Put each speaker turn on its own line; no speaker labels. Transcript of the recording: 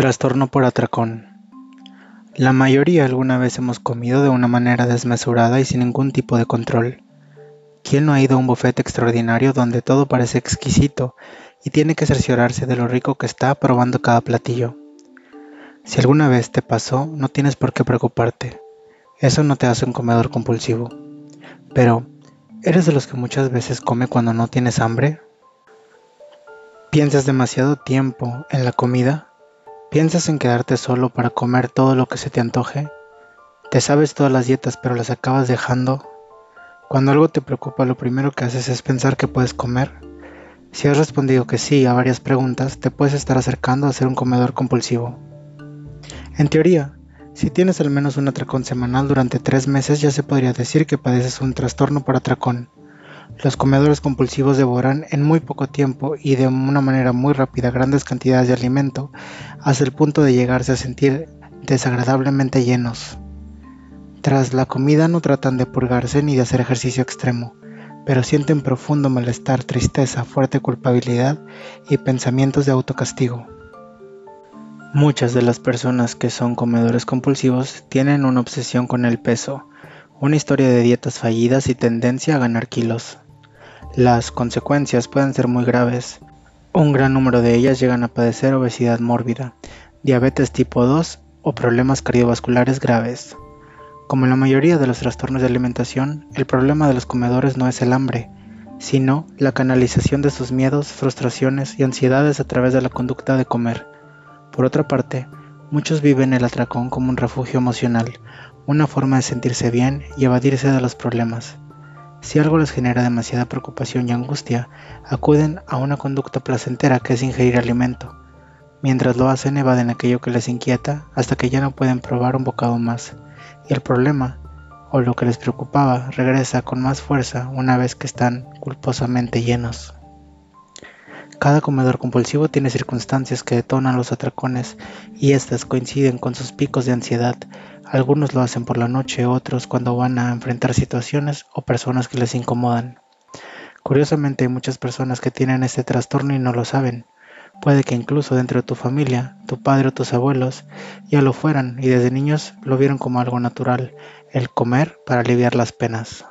Trastorno por atracón. La mayoría alguna vez hemos comido de una manera desmesurada y sin ningún tipo de control. ¿Quién no ha ido a un bufete extraordinario donde todo parece exquisito y tiene que cerciorarse de lo rico que está probando cada platillo? Si alguna vez te pasó, no tienes por qué preocuparte. Eso no te hace un comedor compulsivo. Pero, ¿eres de los que muchas veces come cuando no tienes hambre? ¿Piensas demasiado tiempo en la comida? ¿Piensas en quedarte solo para comer todo lo que se te antoje? ¿Te sabes todas las dietas pero las acabas dejando? Cuando algo te preocupa lo primero que haces es pensar que puedes comer. Si has respondido que sí a varias preguntas, te puedes estar acercando a ser un comedor compulsivo. En teoría, si tienes al menos un atracón semanal durante tres meses ya se podría decir que padeces un trastorno por atracón. Los comedores compulsivos devoran en muy poco tiempo y de una manera muy rápida grandes cantidades de alimento hasta el punto de llegarse a sentir desagradablemente llenos. Tras la comida no tratan de purgarse ni de hacer ejercicio extremo, pero sienten profundo malestar, tristeza, fuerte culpabilidad y pensamientos de autocastigo. Muchas de las personas que son comedores compulsivos tienen una obsesión con el peso, una historia de dietas fallidas y tendencia a ganar kilos. Las consecuencias pueden ser muy graves. Un gran número de ellas llegan a padecer obesidad mórbida, diabetes tipo 2 o problemas cardiovasculares graves. Como en la mayoría de los trastornos de alimentación, el problema de los comedores no es el hambre, sino la canalización de sus miedos, frustraciones y ansiedades a través de la conducta de comer. Por otra parte, muchos viven el atracón como un refugio emocional, una forma de sentirse bien y evadirse de los problemas. Si algo les genera demasiada preocupación y angustia, acuden a una conducta placentera que es ingerir alimento. Mientras lo hacen, evaden aquello que les inquieta hasta que ya no pueden probar un bocado más. Y el problema, o lo que les preocupaba, regresa con más fuerza una vez que están culposamente llenos. Cada comedor compulsivo tiene circunstancias que detonan los atracones y estas coinciden con sus picos de ansiedad, algunos lo hacen por la noche, otros cuando van a enfrentar situaciones o personas que les incomodan. Curiosamente hay muchas personas que tienen este trastorno y no lo saben. Puede que incluso dentro de tu familia, tu padre o tus abuelos ya lo fueran y desde niños lo vieron como algo natural, el comer para aliviar las penas.